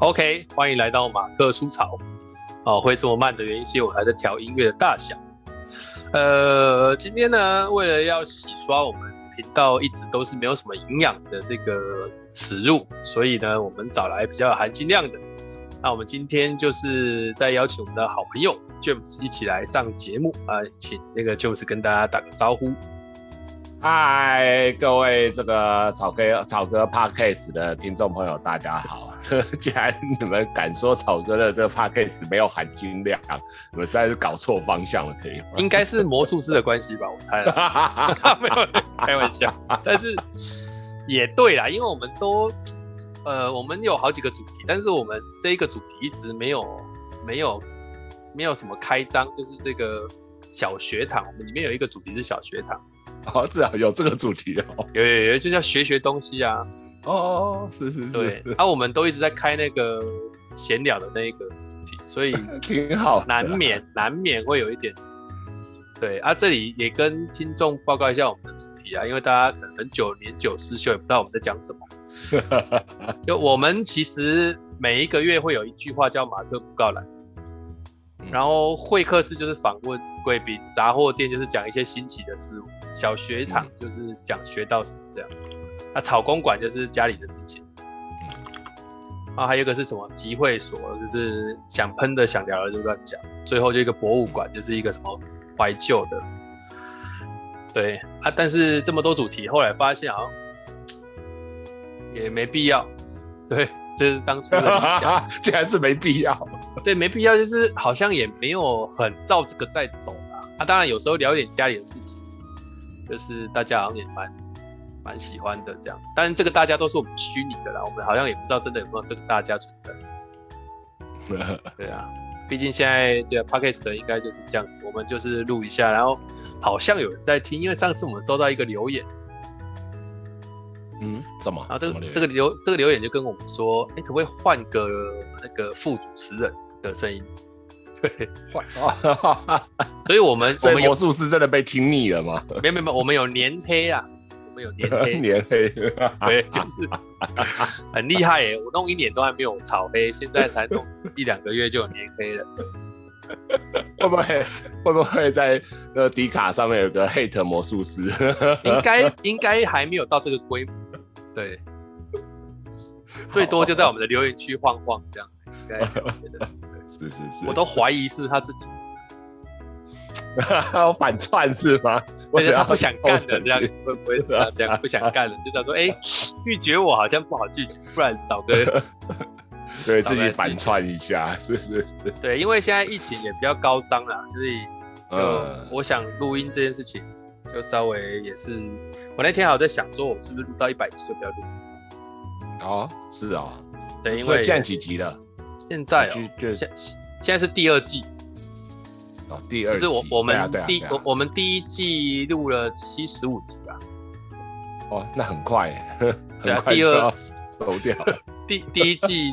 OK，欢迎来到马克出草。哦，会这么慢的原因是因为我还在调音乐的大小。呃，今天呢，为了要洗刷我们频道一直都是没有什么营养的这个耻辱，所以呢，我们找来比较有含金量的。那我们今天就是在邀请我们的好朋友 James 一起来上节目啊，请那个 James 跟大家打个招呼。嗨，各位这个草哥草哥 Podcast 的听众朋友，大家好。既然你们敢说草哥的这个 Podcast 没有含金量，你们实在是搞错方向了，可以吗？应该是魔术师的关系吧，我猜。没有，开玩笑。但是也对啦，因为我们都呃，我们有好几个主题，但是我们这一个主题一直没有没有没有什么开张，就是这个小学堂，我们里面有一个主题是小学堂。哦，至少，有这个主题哦，有有有，就叫学学东西啊。哦哦，是是是。对，啊，我们都一直在开那个闲聊的那一个主题，所以 挺好，难免 难免会有一点。对啊，这里也跟听众报告一下我们的主题啊，因为大家可能很久年久失修，也不知道我们在讲什么。就我们其实每一个月会有一句话叫马克布告栏。然后会客室就是访问贵宾，杂货店就是讲一些新奇的事物，小学堂就是讲学到什么这样，那、草公馆就是家里的事情，嗯、啊，还有一个是什么集会所，就是想喷的想聊的就乱讲，最后就一个博物馆，就是一个什么怀旧的，对啊，但是这么多主题，后来发现好像也没必要，对。这是当初的想，这还是没必要。对，没必要，就是好像也没有很照这个在走啊。啊，当然有时候聊一点家里的事情，就是大家好像也蛮蛮喜欢的这样。但是这个大家都是我们虚拟的啦，我们好像也不知道真的有没有这个大家存在。对啊，毕竟现在这个 Podcast 的应该就是这样子，我们就是录一下，然后好像有人在听，因为上次我们收到一个留言。嗯，怎么？啊，这个这个留这个留言就跟我们说，哎、欸，可不可以换个那个副主持人的声音？对，换啊！所以我们 我们魔术师真的被听腻了吗？没有没有，我们有年黑啊，我们有 年黑，年黑，对，就是很厉害耶！我弄一年都还没有炒黑，现在才弄一两个月就有黏黑了。会不会会不会在那个迪卡上面有个 hate 魔术师？应该应该还没有到这个规模。对，最多就在我们的留言区晃晃这样，应该是是是，我都怀疑是他自己反串是吗？我觉得他不想干了，这样会不会是他这样不想干了？就想说，哎、欸，拒绝我好像不好拒绝，不然找个 对自己反串一下，是是是。对，因为现在疫情也比较高涨了，所以就我想录音这件事情。就稍微也是，我那天好像在想，说我是不是录到一百集就不要录？哦，是啊、哦，对，因为现在几集了？现在、哦、就现现在是第二季。哦，第二季。就是我我们第我我们第一季录了七十五集吧。哦，那很快，对啊，第二收掉。第第一季，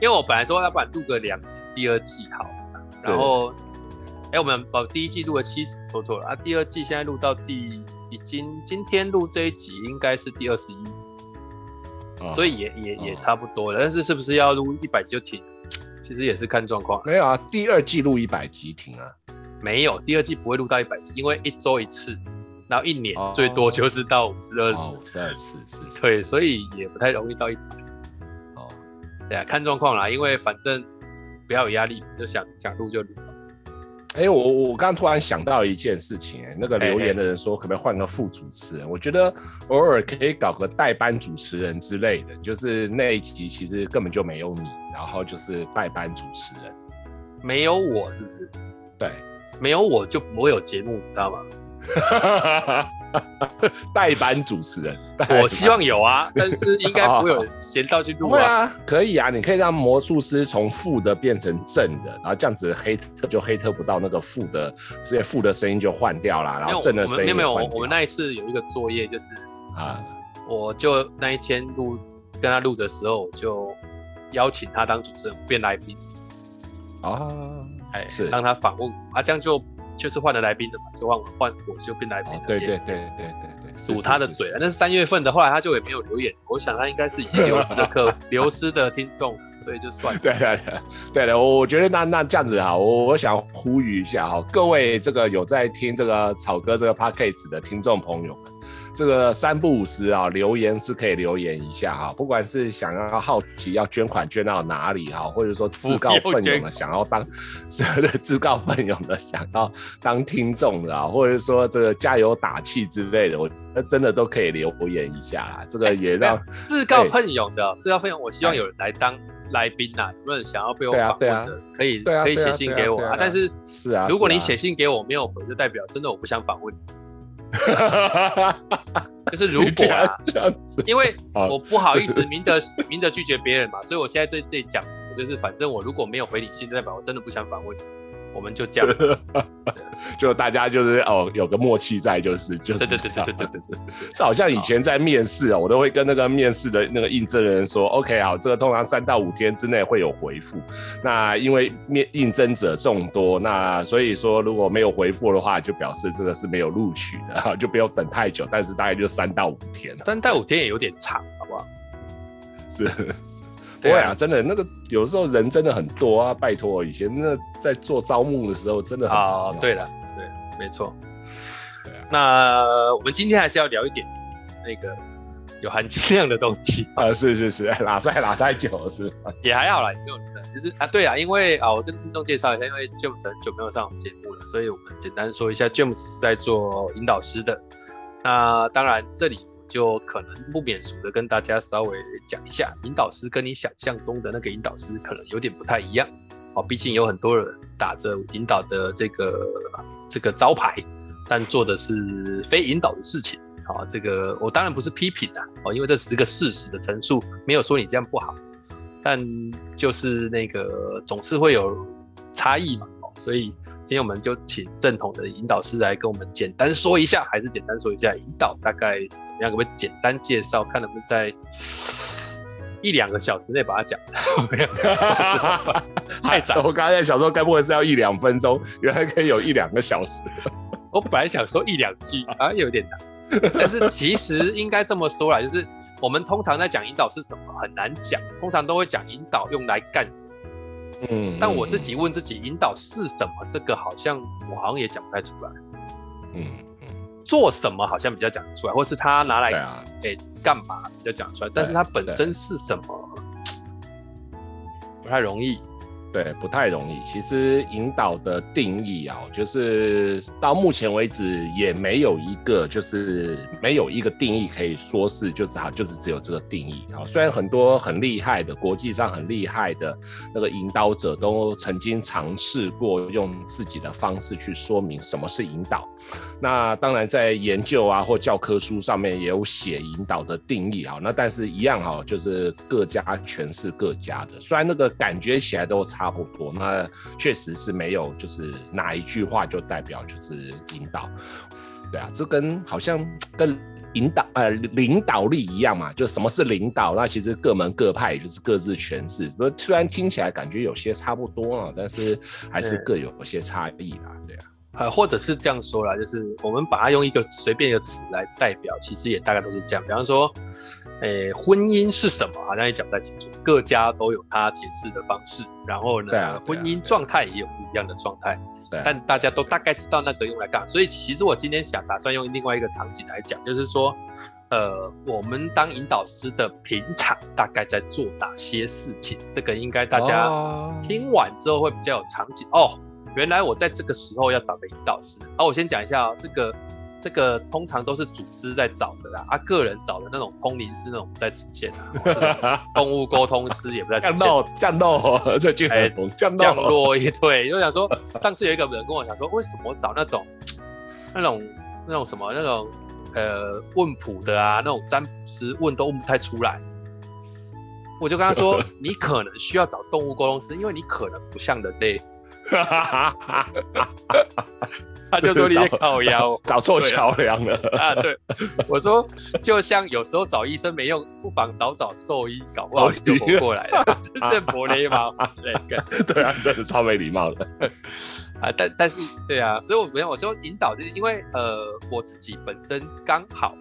因为我本来说要不然录个两集，第二季好，然后。哎、欸，我们把第一季录了七十，说错了啊！第二季现在录到第，已经今天录这一集应该是第二十一，所以也也也差不多了。但是是不是要录一百集就停？其实也是看状况。没有啊，第二季录一百集停啊？没有，第二季不会录到一百集，因为一周一次，然后一年最多就是到五十二次。五十二次是。对，所以也不太容易到一百。哦，对啊，看状况啦，因为反正不要有压力，就想想录就录。哎、欸，我我刚刚突然想到一件事情，哎，那个留言的人说，可不可以换个副主持人？我觉得偶尔可以搞个代班主持人之类的，就是那一集其实根本就没有你，然后就是代班主持人，没有我是不是？对，没有我就不会有节目，知道吗？代班主持人，我希望有啊，但是应该不会有人闲到去录啊。会啊，可以啊，你可以让魔术师从负的变成正的，然后这样子黑特就黑特不到那个负的，所以负的声音就换掉了，然后正的声音没有。没有，我们那一次有一个作业就是啊，我就那一天录跟他录的时候，我就邀请他当主持人变来宾啊，哎，是让他访问啊，这样就就是换了来宾的嘛，就换换我就变来宾了。对对对对对对，堵他的嘴了。那是三月份的，后来他就也没有留言。我想他应该是已经流失的客，流失的听众，所以就算了。对对对对，我我觉得那那这样子哈，我我想呼吁一下哈，各位这个有在听这个草哥这个 podcast 的听众朋友们。这个三不五时啊，留言是可以留言一下啊，不管是想要好奇要捐款捐到哪里哈，或者说自告奋勇的想要当，是 自告奋勇的想要当听众的啊，或者说这个加油打气之类的，我真的都可以留言一下啦。这个也让自告奋勇的，自告奋勇，我希望有人来当来宾呐，有没有想要被我访问的，可以可以写信给我啊。但是是啊，如果你写信给我没有回，就代表真的我不想访问你。就是如果啊，因为我不好意思明德 明德拒绝别人嘛，所以我现在在这里讲，就是反正我如果没有回你信，代表我真的不想反问你。我们就这样，就大家就是哦，有个默契在，就是就是对对对对对对对对，这好像以前在面试啊，我都会跟那个面试的那个应征人说，OK 好，这个通常三到五天之内会有回复。那因为面应征者众多，那所以说如果没有回复的话，就表示这个是没有录取的，就不用等太久，但是大概就三到五天，三到五天也有点长，好不好？是。对啊，真的那个有时候人真的很多啊，拜托，以前那在做招募的时候真的很啊，对了，对，没错。那我们今天还是要聊一点那个有含金量的东西 啊，是是是，拉塞拉太久是也还好啦，也没有的，就是啊，对啊，因为啊，我跟听众介绍一下，因为 James 很久没有上我们节目了，所以我们简单说一下，James 是在做引导师的。那当然这里。就可能不免俗的跟大家稍微讲一下，引导师跟你想象中的那个引导师可能有点不太一样哦。毕竟有很多人打着引导的这个这个招牌，但做的是非引导的事情。好，这个我当然不是批评的哦，因为这只是个事实的陈述，没有说你这样不好。但就是那个总是会有差异嘛。所以今天我们就请正统的引导师来跟我们简单说一下，还是简单说一下引导大概怎么样？可不可以简单介绍，看能不能在一两个小时内把它讲。太早，我刚才在想说，该不会是要一两分钟？原来可以有一两个小时。我本来想说一两句啊，有点难。但是其实应该这么说啦，就是我们通常在讲引导是什么很难讲，通常都会讲引导用来干什么。嗯，但我自己问自己，引导是什么？这个好像我好像也讲不太出来。嗯嗯，做什么好像比较讲得出来，或是他拿来给干嘛比较讲出来，但是它本身是什么，不太容易。对，不太容易。其实引导的定义啊，就是到目前为止也没有一个，就是没有一个定义可以说是就是好，就是只有这个定义啊。虽然很多很厉害的国际上很厉害的那个引导者都曾经尝试过用自己的方式去说明什么是引导。那当然在研究啊或教科书上面也有写引导的定义哈。那但是一样哈，就是各家诠释各家的。虽然那个感觉起来都差。差不多，那确实是没有，就是哪一句话就代表就是引导，对啊，这跟好像跟引导呃领导力一样嘛，就什么是领导？那其实各门各派也就是各自诠释，不虽然听起来感觉有些差不多啊，但是还是。各有些差异啦，对啊，呃，或者是这样说啦，就是我们把它用一个随便一个词来代表，其实也大概都是这样，比方说。诶、欸，婚姻是什么？好像也讲不太清楚，各家都有他解释的方式。然后呢，啊啊、婚姻状态也有不一样的状态。啊，但大家都大概知道那个用来干嘛。所以其实我今天想打算用另外一个场景来讲，就是说，呃，我们当引导师的平常大概在做哪些事情？这个应该大家听完之后会比较有场景哦，哦。原来我在这个时候要找个引导师。好，我先讲一下哦，这个。这个通常都是组织在找的啦，啊，个人找的那种通灵师那种不在此限啊，动物沟通师也不在此限。降落，降落，这句很红。降落，降落一对，就想说，上次有一个人跟我讲说，为什么找那种 那种那种什么那种呃问卜的啊，那种占卜师问都问不太出来。我就跟他说，你可能需要找动物沟通师，因为你可能不像人类。他就说你在靠腰，找错桥梁了啊！对，我说就像有时候找医生没用，不妨找找兽医，搞不好你就活过来了。这是伯雷吗？对，对 啊，真的超没礼貌的。啊，但但是对啊，所以我没有我说引导，就是因为呃，我自己本身刚好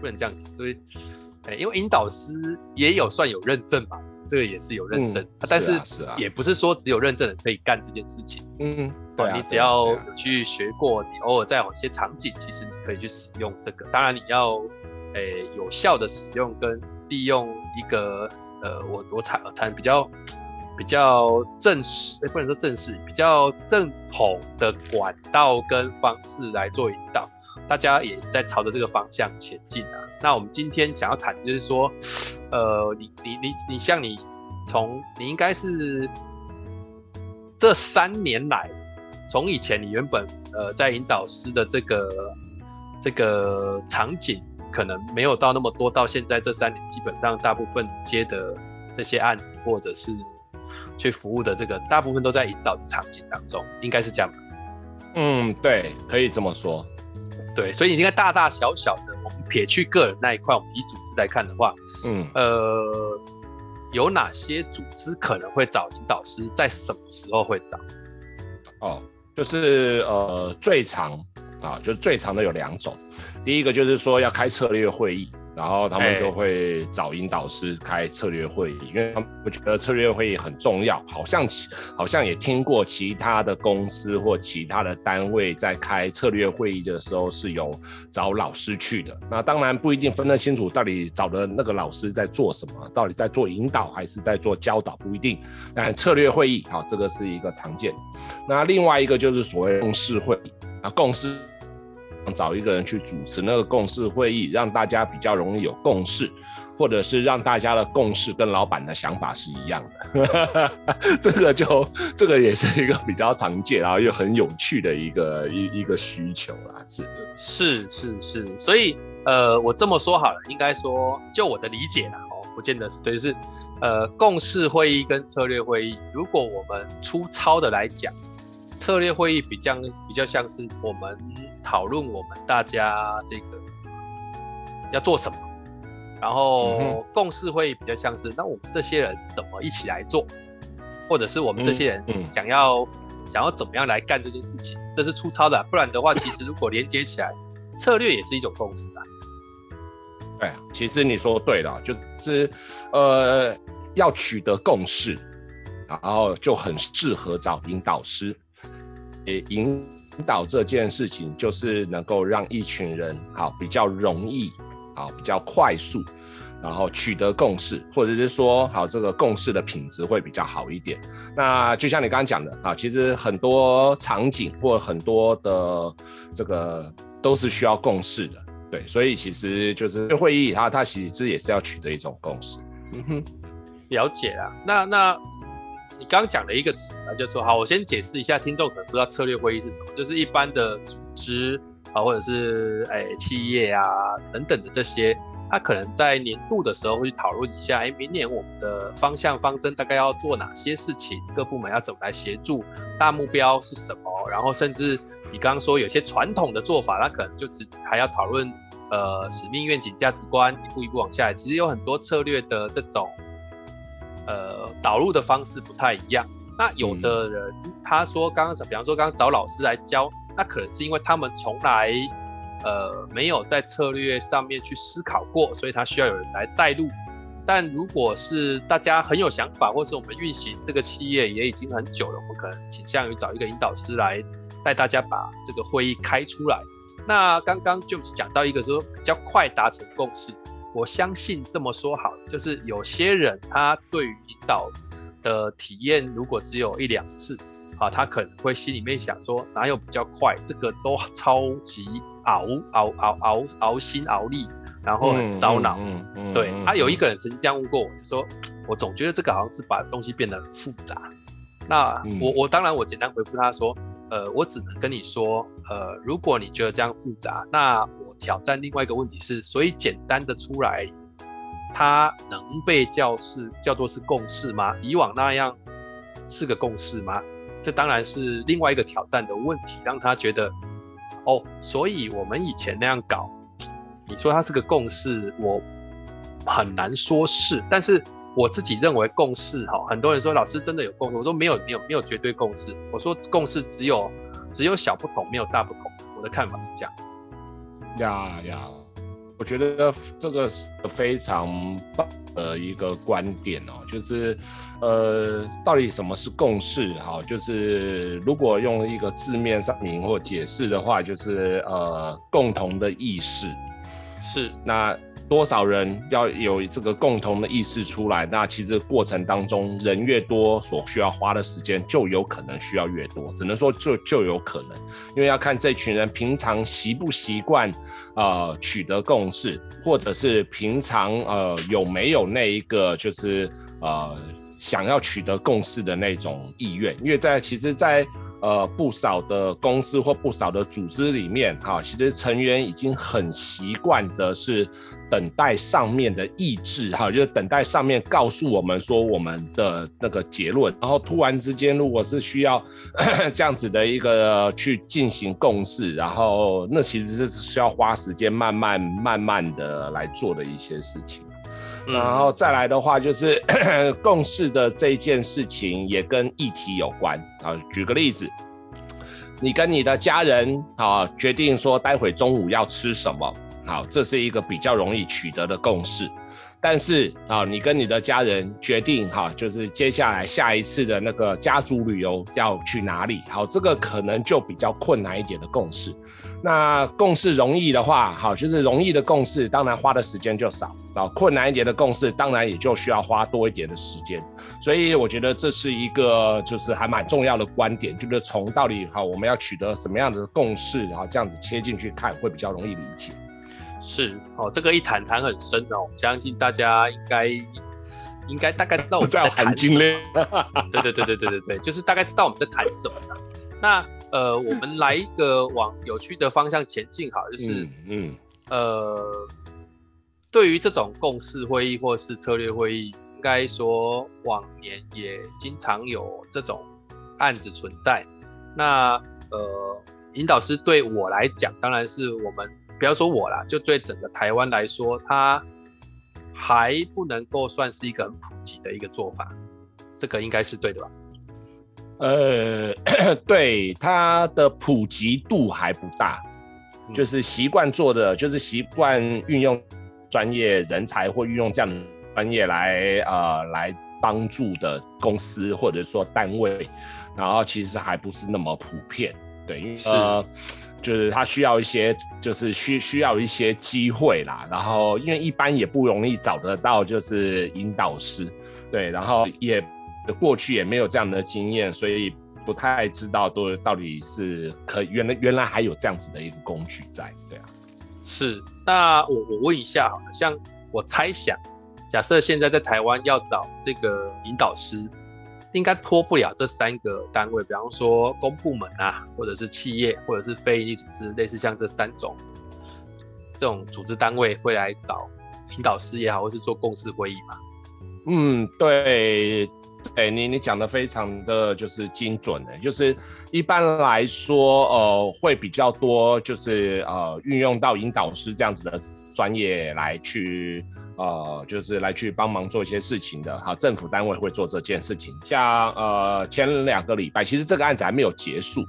不能这样讲，所以哎，因为引导师也有算有认证嘛，这个也是有认证，嗯啊、但是也不是说只有认证的人可以干这件事情。嗯，对、啊，你只要有去学过，你偶尔在某些场景，其实你可以去使用这个。当然，你要诶有效的使用跟利用一个呃，我我谈谈比较。比较正式，欸、不能说正式，比较正统的管道跟方式来做引导，大家也在朝着这个方向前进啊。那我们今天想要谈就是说，呃，你你你你像你从你应该是这三年来，从以前你原本呃在引导师的这个这个场景可能没有到那么多，到现在这三年基本上大部分接的这些案子或者是。去服务的这个大部分都在引导的场景当中，应该是这样。嗯，对，可以这么说。对，所以你应该大大小小的，我们撇去个人那一块，我们以组织来看的话，嗯，呃，有哪些组织可能会找引导师，在什么时候会找？哦，就是呃，最长啊，就是最长的有两种，第一个就是说要开策略会议。然后他们就会找引导师开策略会议，因为他们觉得策略会议很重要。好像好像也听过其他的公司或其他的单位在开策略会议的时候是有找老师去的。那当然不一定分得清楚到底找的那个老师在做什么，到底在做引导还是在做教导，不一定。但策略会议，好，这个是一个常见。那另外一个就是所谓共识会议啊，共识。找一个人去主持那个共识会议，让大家比较容易有共识，或者是让大家的共识跟老板的想法是一样的。这个就这个也是一个比较常见，然后又很有趣的一个一一个需求啦。是是是是，所以呃，我这么说好了，应该说就我的理解啦，哦，不见得是对，是呃，共识会议跟策略会议，如果我们粗糙的来讲。策略会议比较比较像是我们讨论我们大家这个要做什么，然后共识会议比较像是那我们这些人怎么一起来做，或者是我们这些人想要想要怎么样来干这件事情，这是粗糙的。不然的话，其实如果连接起来，策略也是一种共识啊。对，其实你说对了，就是呃要取得共识，然后就很适合找引导师。也引导这件事情，就是能够让一群人好比较容易，好比较快速，然后取得共识，或者是说好这个共识的品质会比较好一点。那就像你刚刚讲的啊，其实很多场景或很多的这个都是需要共识的，对，所以其实就是会议它它其实也是要取得一种共识。嗯哼，了解了。那那。你刚讲了一个词啊，就说好，我先解释一下，听众可能不知道策略会议是什么，就是一般的组织啊，或者是哎企业啊等等的这些，他可能在年度的时候会去讨论一下，哎，明年我们的方向方针大概要做哪些事情，各部门要怎么来协助，大目标是什么，然后甚至你刚刚说有些传统的做法，他可能就只还要讨论呃使命、愿景、价值观，一步一步往下来，其实有很多策略的这种。呃，导入的方式不太一样。那有的人他说，刚刚比方说刚刚找老师来教，那可能是因为他们从来呃没有在策略上面去思考过，所以他需要有人来带路。但如果是大家很有想法，或是我们运行这个企业也已经很久了，我们可能倾向于找一个引导师来带大家把这个会议开出来。那刚刚就是讲到一个说比较快达成共识。我相信这么说好，就是有些人他对于引导的体验，如果只有一两次，啊，他可能会心里面想说，哪有比较快？这个都超级熬熬熬熬熬心熬力，然后很烧脑。嗯嗯嗯、对，他、啊、有一个人曾经这样问过我，就说，我总觉得这个好像是把东西变得很复杂。那我我当然我简单回复他说。呃，我只能跟你说，呃，如果你觉得这样复杂，那我挑战另外一个问题是，所以简单的出来，它能被叫是叫做是共识吗？以往那样是个共识吗？这当然是另外一个挑战的问题，让他觉得，哦，所以我们以前那样搞，你说它是个共识，我很难说是，但是我自己认为共识哈，很多人说老师真的有共识，我说没有没有没有绝对共识，我说共识只有只有小不同，没有大不同。我的看法是这样。呀呀，我觉得这个是非常棒的一个观点哦，就是呃，到底什么是共识哈？就是如果用一个字面上名或解释的话，就是呃，共同的意识是那。多少人要有这个共同的意识出来，那其实过程当中人越多，所需要花的时间就有可能需要越多。只能说就就有可能，因为要看这群人平常习不习惯呃取得共识，或者是平常呃有没有那一个就是呃想要取得共识的那种意愿。因为在其实在，呃不少的公司或不少的组织里面，哈，其实成员已经很习惯的是。等待上面的意志，哈，就是等待上面告诉我们说我们的那个结论，然后突然之间，如果是需要 这样子的一个去进行共识，然后那其实是需要花时间慢慢慢慢的来做的一些事情。然后再来的话，就是 共识的这一件事情也跟议题有关啊。举个例子，你跟你的家人啊决定说待会中午要吃什么。好，这是一个比较容易取得的共识，但是啊，你跟你的家人决定哈，就是接下来下一次的那个家族旅游要去哪里？好，这个可能就比较困难一点的共识。那共识容易的话，好，就是容易的共识，当然花的时间就少啊。困难一点的共识，当然也就需要花多一点的时间。所以我觉得这是一个就是还蛮重要的观点，就是从到底好我们要取得什么样的共识，然后这样子切进去看会比较容易理解。是哦，这个一谈谈很深哦，相信大家应该应该大概知道我们 在谈什么。对对对对对对对，就是大概知道我们在谈什么。那呃，我们来一个往有趣的方向前进，好，就是嗯，嗯呃，对于这种共识会议或是策略会议，应该说往年也经常有这种案子存在。那呃，引导师对我来讲，当然是我们。不要说我啦，就对整个台湾来说，它还不能够算是一个很普及的一个做法，这个应该是对的吧？呃，对，它的普及度还不大，嗯、就是习惯做的，就是习惯运用专业人才或运用这样的专业来呃来帮助的公司或者说单位，然后其实还不是那么普遍，对，因为是。就是他需要一些，就是需需要一些机会啦。然后，因为一般也不容易找得到，就是引导师，对。然后也过去也没有这样的经验，所以不太知道都到底是可原来原来还有这样子的一个工具在，对啊。是。那我我问一下，好，像我猜想，假设现在在台湾要找这个引导师。应该脱不了这三个单位，比方说公部门啊，或者是企业，或者是非营利组织，类似像这三种这种组织单位会来找引导师也好，或是做共识会议嘛？嗯，对，哎，你你讲的非常的就是精准的，就是一般来说，呃，会比较多，就是呃，运用到引导师这样子的专业来去。呃，就是来去帮忙做一些事情的，好，政府单位会做这件事情。像呃前两个礼拜，其实这个案子还没有结束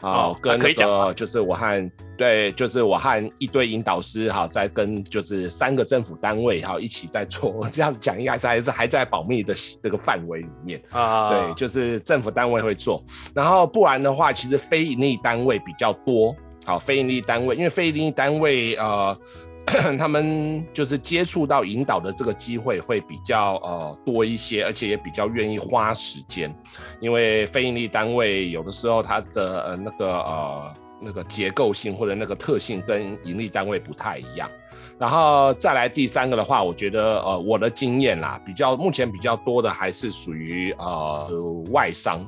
啊，哦、跟那个就是我和对，就是我和一堆引导师哈，在跟就是三个政府单位哈一起在做。这样讲应该是还是还在保密的这个范围里面啊。对，就是政府单位会做，然后不然的话，其实非盈利单位比较多。好，非盈利单位，因为非盈利单位呃。他们就是接触到引导的这个机会会比较呃多一些，而且也比较愿意花时间，因为非盈利单位有的时候它的呃那个呃那个结构性或者那个特性跟盈利单位不太一样。然后再来第三个的话，我觉得呃我的经验啦，比较目前比较多的还是属于呃外商，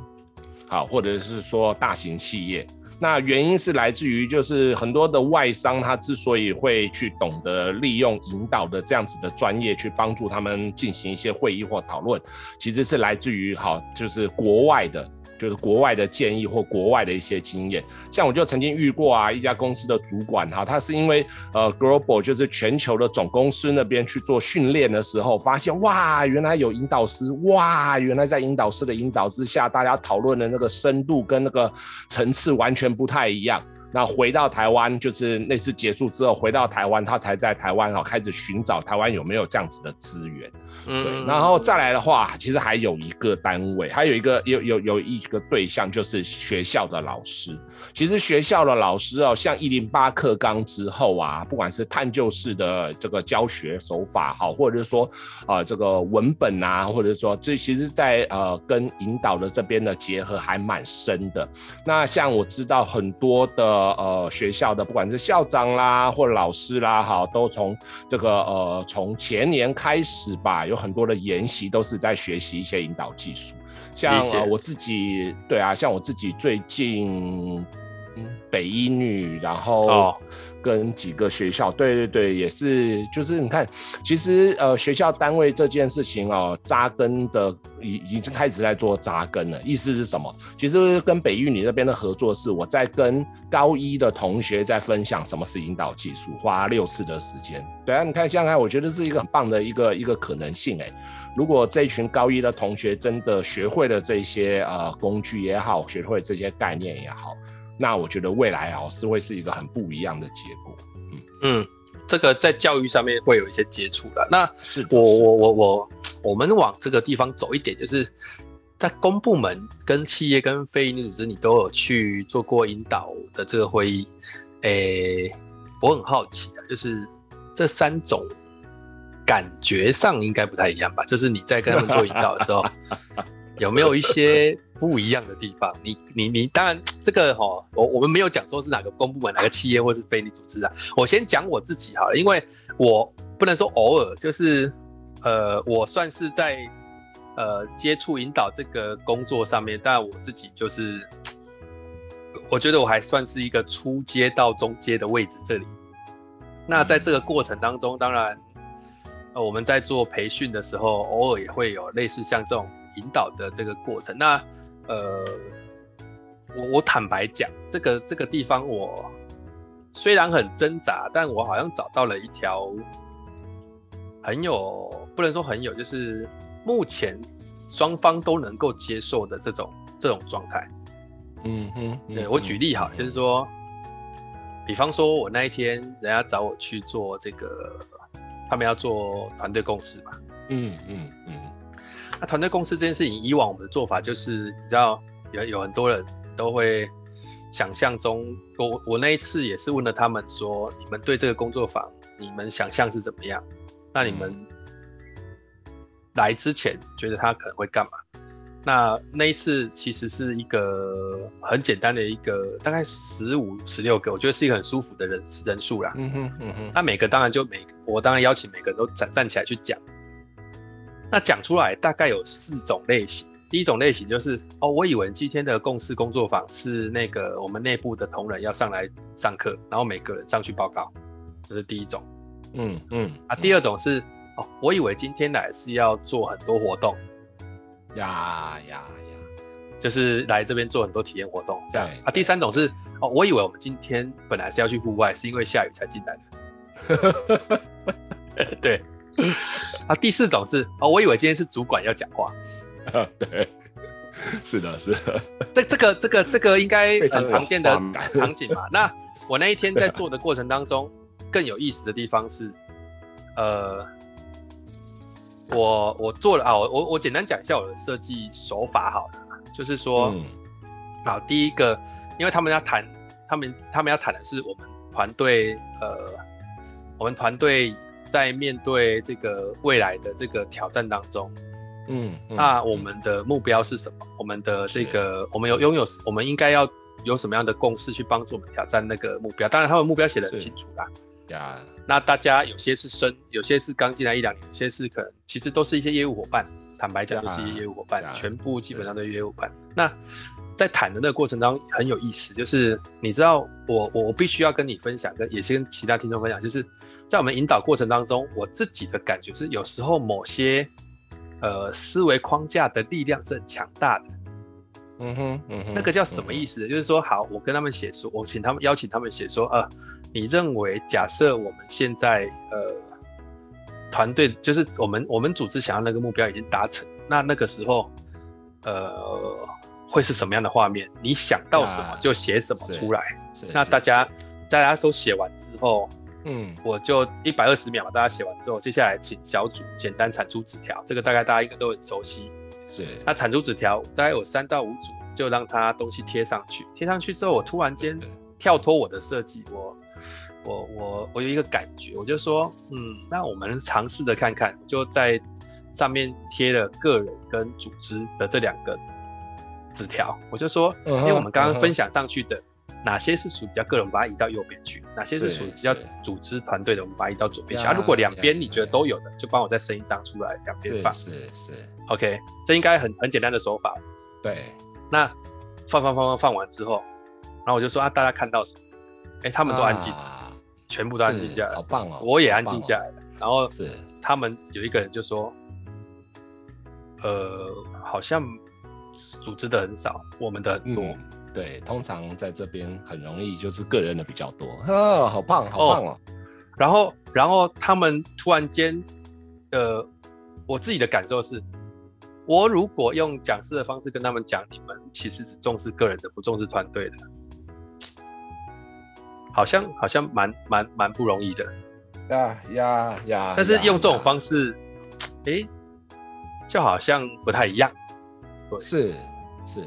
好，或者是说大型企业。那原因是来自于，就是很多的外商，他之所以会去懂得利用引导的这样子的专业去帮助他们进行一些会议或讨论，其实是来自于好，就是国外的就是国外的建议或国外的一些经验。像我就曾经遇过啊，一家公司的主管哈，他是因为呃 global 就是全球的总公司那边去做训练的时候，发现哇，原来有引导师，哇，原来在引导师的引导之下，大家讨论的那个深度跟那个层次完全不太一样。那回到台湾，就是那次结束之后回到台湾，他才在台湾哈开始寻找台湾有没有这样子的资源。嗯，对，然后再来的话，其实还有一个单位，还有一个有有有一个对象，就是学校的老师。其实学校的老师哦，像一零八课纲之后啊，不管是探究式的这个教学手法好，或者是说啊、呃、这个文本啊，或者说这其实在呃跟引导的这边的结合还蛮深的。那像我知道很多的呃学校的，不管是校长啦或者老师啦，哈，都从这个呃从前年开始吧，有很多的研习都是在学习一些引导技术。像、呃、我自己，对啊，像我自己最近，北一女，然后跟几个学校，对对对，也是，就是你看，其实呃，学校单位这件事情哦，扎根的已已经开始在做扎根了。意思是什么？其实跟北域你那边的合作是，我在跟高一的同学在分享什么是引导技术，花六次的时间。对啊，你看，现在我觉得是一个很棒的一个一个可能性哎。如果这群高一的同学真的学会了这些呃工具也好，学会这些概念也好，那我觉得未来哦是会是一个很不一样的结果。嗯嗯，这个在教育上面会有一些接触的。那是我我我我我们往这个地方走一点，就是在公部门、跟企业、跟非营利组织，你都有去做过引导的这个会议。诶，我很好奇啊，就是这三种。感觉上应该不太一样吧？就是你在跟他们做引导的时候，有没有一些 不一样的地方？你你你，当然这个哦，我我们没有讲说是哪个公部门、哪个企业或是非营利组织啊。我先讲我自己好了，因为我不能说偶尔，就是呃，我算是在呃接触引导这个工作上面，但我自己就是，我觉得我还算是一个初阶到中阶的位置这里。那在这个过程当中，当然。我们在做培训的时候，偶尔也会有类似像这种引导的这个过程。那呃，我我坦白讲，这个这个地方我虽然很挣扎，但我好像找到了一条很有，不能说很有，就是目前双方都能够接受的这种这种状态。嗯哼，对，我举例哈，就是说，比方说我那一天人家找我去做这个。他们要做团队共识嘛？嗯嗯嗯。那团队公司这件事情，以往我们的做法就是，你知道，有有很多人都会想象中，我我那一次也是问了他们说，你们对这个工作坊，你们想象是怎么样？那你们来之前觉得他可能会干嘛？那那一次其实是一个很简单的一个，大概十五、十六个，我觉得是一个很舒服的人人数啦。嗯哼，嗯哼。那每个当然就每个，我当然邀请每个人都站站起来去讲。那讲出来大概有四种类型。第一种类型就是哦，我以为今天的共事工作坊是那个我们内部的同仁要上来上课，然后每个人上去报告，这是第一种。嗯嗯。啊，第二种是哦，我以为今天来是要做很多活动。呀呀呀！就是来这边做很多体验活动，这样啊。第三种是哦，我以为我们今天本来是要去户外，是因为下雨才进来的。对。啊，第四种是哦，我以为今天是主管要讲话。对，是的，是的。这这个这个这个应该很常见的场景嘛。那我那一天在做的过程当中，更有意思的地方是，呃。我我做了啊，我我简单讲一下我的设计手法好了，就是说，嗯、好，第一个，因为他们要谈，他们他们要谈的是我们团队，呃，我们团队在面对这个未来的这个挑战当中，嗯，嗯，那我们的目标是什么？我们的这个，我们有拥有，我们应该要有什么样的共识去帮助我们挑战那个目标？当然，他们目标写得很清楚啦。呀，那大家有些是生，有些是刚进来一两年，有些是可能其实都是一些业务伙伴。坦白讲，都是业务伙伴，全部基本上都是业务伙伴。那在谈的那个过程当中很有意思，就是你知道我我必须要跟你分享，跟也是跟其他听众分享，就是在我们引导过程当中，我自己的感觉是，有时候某些呃思维框架的力量是很强大的。嗯哼，嗯哼，那个叫什么意思？嗯、就是说，好，我跟他们写说，我请他们邀请他们写说，呃，你认为假设我们现在呃团队就是我们我们组织想要那个目标已经达成，那那个时候呃会是什么样的画面？你想到什么就写什么出来。那大家大家都写完之后，嗯，我就一百二十秒，大家写完之后，接下来请小组简单产出纸条，这个大概大家应该都很熟悉。是，那产出纸条大概有三到五组，就让他东西贴上去。贴上去之后，我突然间跳脱我的设计，我我我我有一个感觉，我就说，嗯，那我们尝试着看看，就在上面贴了个人跟组织的这两个纸条。我就说，因为我们刚刚分享上去的，哪些是属于比较个人，我们把它移到右边去；哪些是属于比较组织团队的，我们把它移到左边去。啊，如果两边你觉得都有的，就帮我再生一张出来，两边放。是是。OK，这应该很很简单的手法。对，那放放放放放完之后，然后我就说啊，大家看到什么？哎，他们都安静，啊、全部都安静下来，好棒哦！我也安静下来了。哦、然后是他们有一个人就说，呃，好像组织的很少，我们的很多。嗯、对，通常在这边很容易就是个人的比较多。啊，好棒，好棒哦！然后，然后他们突然间，呃，我自己的感受是。我如果用讲师的方式跟他们讲，你们其实只重视个人的，不重视团队的，好像好像蛮蛮蛮不容易的。呀呀呀！但是用这种方式，哎、欸，就好像不太一样。对，是是。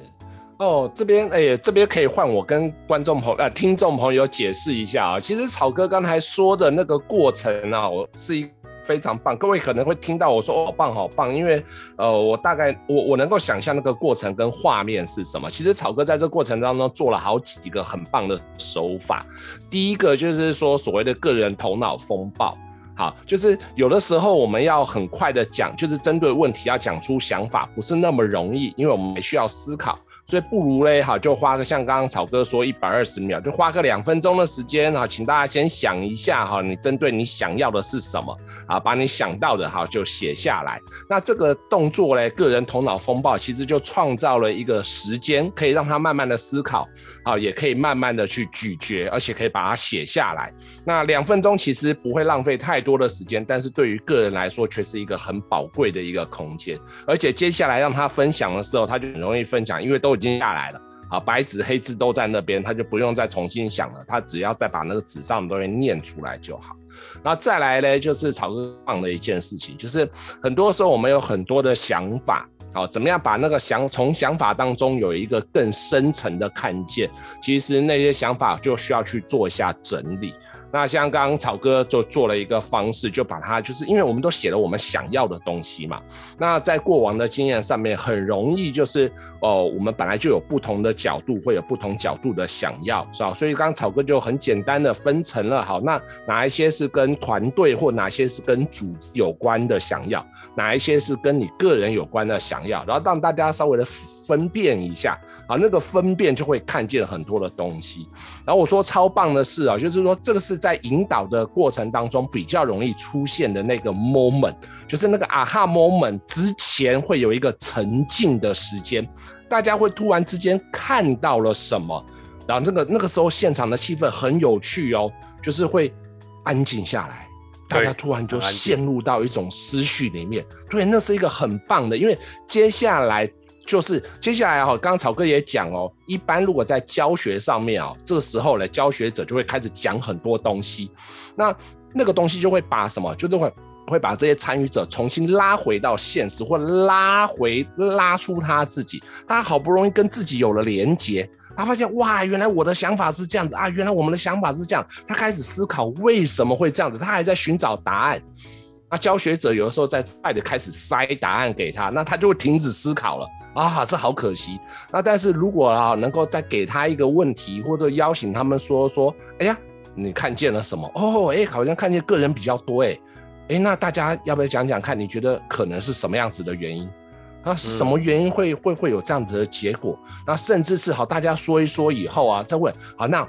哦，这边哎、欸，这边可以换我跟观众朋友、呃听众朋友解释一下啊。其实草哥刚才说的那个过程啊，我是一。非常棒，各位可能会听到我说“好棒，好棒”，因为呃，我大概我我能够想象那个过程跟画面是什么。其实草哥在这过程当中做了好几个很棒的手法。第一个就是说所谓的个人头脑风暴，好，就是有的时候我们要很快的讲，就是针对问题要讲出想法，不是那么容易，因为我们也需要思考。所以不如嘞，好，就花个像刚刚草哥说一百二十秒，就花个两分钟的时间哈，请大家先想一下哈，你针对你想要的是什么啊？把你想到的哈就写下来。那这个动作嘞，个人头脑风暴其实就创造了一个时间，可以让他慢慢的思考啊，也可以慢慢的去咀嚼，而且可以把它写下来。那两分钟其实不会浪费太多的时间，但是对于个人来说却是一个很宝贵的一个空间。而且接下来让他分享的时候，他就很容易分享，因为都。已经下来了，啊，白纸黑字都在那边，他就不用再重新想了，他只要再把那个纸上的东西念出来就好。那再来呢，就是草哥棒的一件事情，就是很多时候我们有很多的想法，好，怎么样把那个想从想法当中有一个更深层的看见，其实那些想法就需要去做一下整理。那像刚刚草哥就做了一个方式，就把它就是因为我们都写了我们想要的东西嘛。那在过往的经验上面，很容易就是哦，我们本来就有不同的角度，会有不同角度的想要，是吧？所以刚刚草哥就很简单的分成了，好，那哪一些是跟团队或哪些是跟组有关的想要，哪一些是跟你个人有关的想要，然后让大家稍微的。分辨一下啊，那个分辨就会看见很多的东西。然后我说超棒的是啊，就是说这个是在引导的过程当中比较容易出现的那个 moment，就是那个 aha moment 之前会有一个沉浸的时间，大家会突然之间看到了什么，然后那个那个时候现场的气氛很有趣哦，就是会安静下来，大家突然就陷入到一种思绪里面。对，那是一个很棒的，因为接下来。就是接下来哈，刚刚草哥也讲哦，一般如果在教学上面啊，这个时候呢，教学者就会开始讲很多东西，那那个东西就会把什么，就是会会把这些参与者重新拉回到现实，或拉回拉出他自己，他好不容易跟自己有了连接，他发现哇，原来我的想法是这样子啊，原来我们的想法是这样，他开始思考为什么会这样子，他还在寻找答案。那教学者有的时候在快的开始塞答案给他，那他就会停止思考了啊，这好可惜。那但是如果啊能够再给他一个问题，或者邀请他们说说，哎呀，你看见了什么？哦，哎，好像看见个人比较多，哎，哎，那大家要不要讲讲看？你觉得可能是什么样子的原因？啊，什么原因会会会有这样子的结果？那甚至是好，大家说一说以后啊，再问，好，那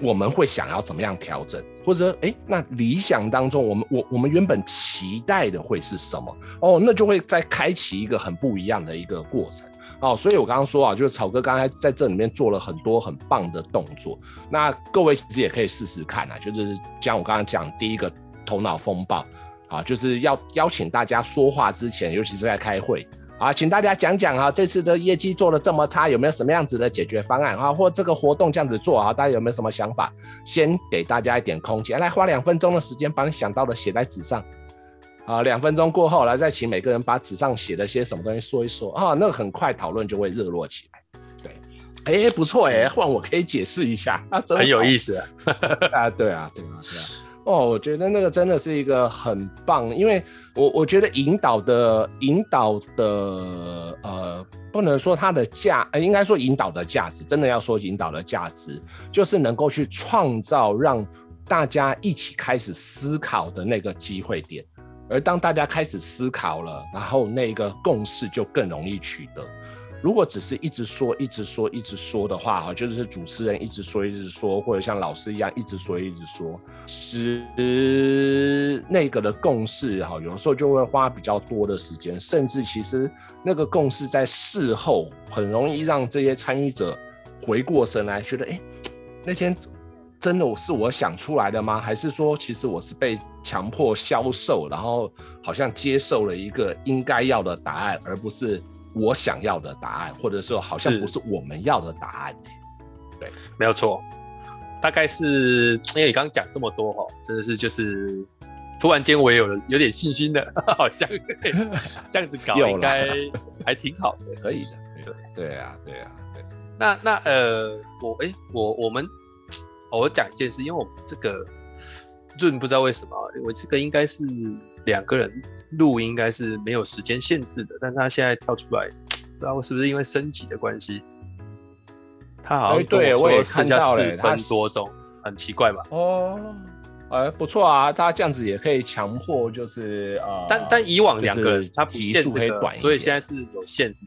我们会想要怎么样调整，或者哎，那理想当中，我们我我们原本期待的会是什么？哦，那就会再开启一个很不一样的一个过程哦。所以我刚刚说啊，就是草哥刚才在这里面做了很多很棒的动作，那各位其实也可以试试看啊，就是像我刚刚讲第一个头脑风暴啊，就是要邀请大家说话之前，尤其是在开会。啊，请大家讲讲啊，这次的业绩做的这么差，有没有什么样子的解决方案啊？或这个活动这样子做啊，大家有没有什么想法？先给大家一点空间，来花两分钟的时间，把你想到的写在纸上。啊，两分钟过后，来再请每个人把纸上写的些什么东西说一说啊，那个很快讨论就会热络起来。对，哎，不错哎，换我可以解释一下啊，真很有意思啊，啊，对啊，对啊，对啊。哦，我觉得那个真的是一个很棒，因为我我觉得引导的引导的呃，不能说它的价，应该说引导的价值，真的要说引导的价值，就是能够去创造让大家一起开始思考的那个机会点，而当大家开始思考了，然后那个共识就更容易取得。如果只是一直说、一直说、一直说的话，哈，就是主持人一直说、一直说，或者像老师一样一直说、一直说，其实那个的共识，哈，有的时候就会花比较多的时间，甚至其实那个共识在事后很容易让这些参与者回过神来，觉得，哎，那天真的是我想出来的吗？还是说，其实我是被强迫销售，然后好像接受了一个应该要的答案，而不是。我想要的答案，或者说好像不是我们要的答案。对，没有错。大概是因为你刚刚讲这么多哈，真的是就是突然间我也有了有点信心的，好像这样子搞 应该还挺好的，可以的。对 对啊，对啊，对。那那呃，我哎、欸，我我们我讲一件事，因为我们这个润不知道为什么，我这个应该是两个人。录应该是没有时间限制的，但他现在跳出来，不知道是不是因为升级的关系？他好像对我也看到了，四分多钟，很奇怪吧？哦，哎，不错啊，他这样子也可以强迫，就是呃，但但以往两个人他提速可以短，所以现在是有限制。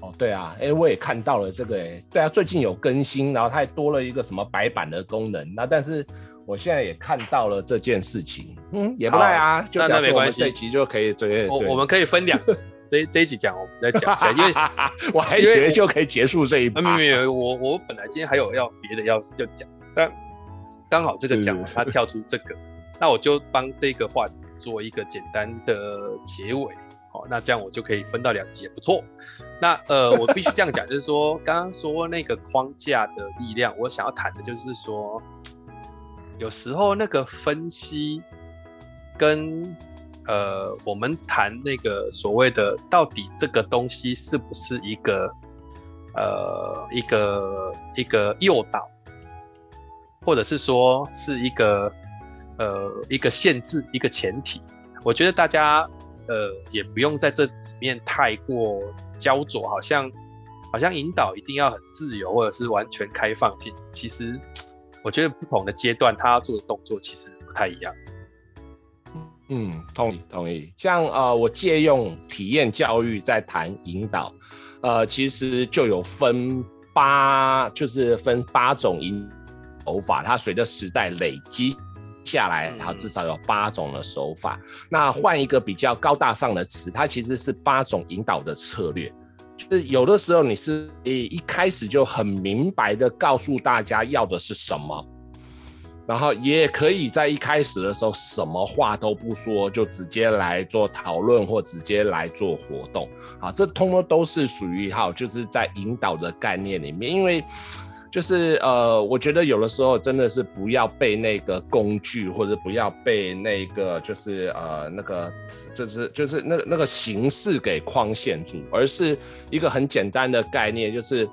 哦，对啊，哎，我也看到了这个，哎，对啊，最近有更新，然后它还多了一个什么白板的功能，那但是。我现在也看到了这件事情，嗯，也不赖啊，就那没关系这一集就可以追。我我们可以分两 集，这这一集讲，我们再讲一下，因为 我还以为就可以结束这一趴。没有，我我本来今天还有要别的要就讲，但刚好这个讲完，他跳出这个，那我就帮这个话题做一个简单的结尾。好，那这样我就可以分到两集，也不错。那呃，我必须这样讲，就是说刚刚说那个框架的力量，我想要谈的就是说。有时候那个分析跟呃，我们谈那个所谓的到底这个东西是不是一个呃一个一个诱导，或者是说是一个呃一个限制一个前提，我觉得大家呃也不用在这里面太过焦灼，好像好像引导一定要很自由或者是完全开放性，其实。我觉得不同的阶段，他要做的动作其实不太一样。嗯，同意同意。像呃，我借用体验教育在谈引导，呃，其实就有分八，就是分八种引导手法，它随着时代累积下来，然后至少有八种的手法。嗯、那换一个比较高大上的词，它其实是八种引导的策略。就是有的时候你是一一开始就很明白的告诉大家要的是什么，然后也可以在一开始的时候什么话都不说，就直接来做讨论或直接来做活动啊，这通通都是属于哈，就是在引导的概念里面，因为。就是呃，我觉得有的时候真的是不要被那个工具，或者不要被那个就是呃那个就是就是那那个形式给框限住，而是一个很简单的概念，就是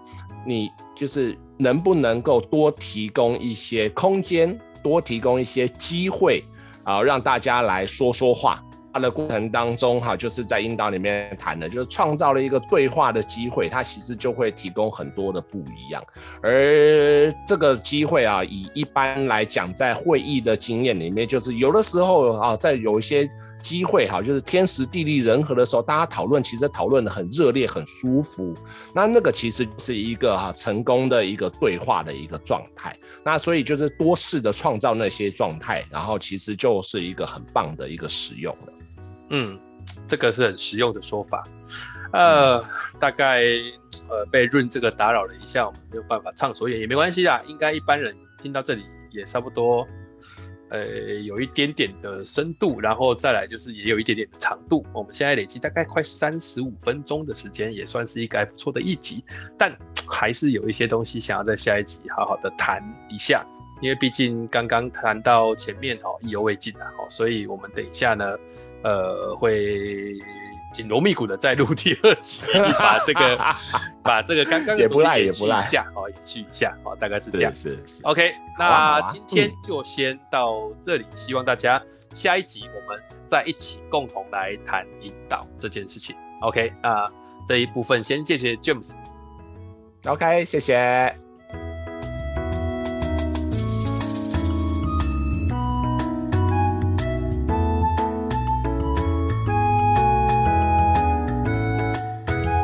你就是能不能够多提供一些空间，多提供一些机会啊，让大家来说说话。的过程当中，哈，就是在引导里面谈的，就是创造了一个对话的机会，它其实就会提供很多的不一样。而这个机会啊，以一般来讲，在会议的经验里面，就是有的时候啊，在有一些机会哈，就是天时地利人和的时候，大家讨论其实讨论得很热烈、很舒服。那那个其实是一个哈成功的一个对话的一个状态。那所以就是多试的创造那些状态，然后其实就是一个很棒的一个使用了。嗯，这个是很实用的说法。呃，大概呃被润这个打扰了一下，我们没有办法畅所言也没关系啦。应该一般人听到这里也差不多。呃，有一点点的深度，然后再来就是也有一点点的长度。我们现在累积大概快三十五分钟的时间，也算是一个还不错的一集。但还是有一些东西想要在下一集好好的谈一下，因为毕竟刚刚谈到前面哦，意犹未尽啊，哦，所以我们等一下呢，呃，会。紧锣密鼓的再录第二集，把这个 把这个刚刚也不赖也不赖一下哦，延续一下哦，大概是这样。是是，是。OK，那今天就先到这里，希望大家下一集我们再一起共同来谈引导这件事情。OK，那这一部分先谢谢 James。OK，谢谢。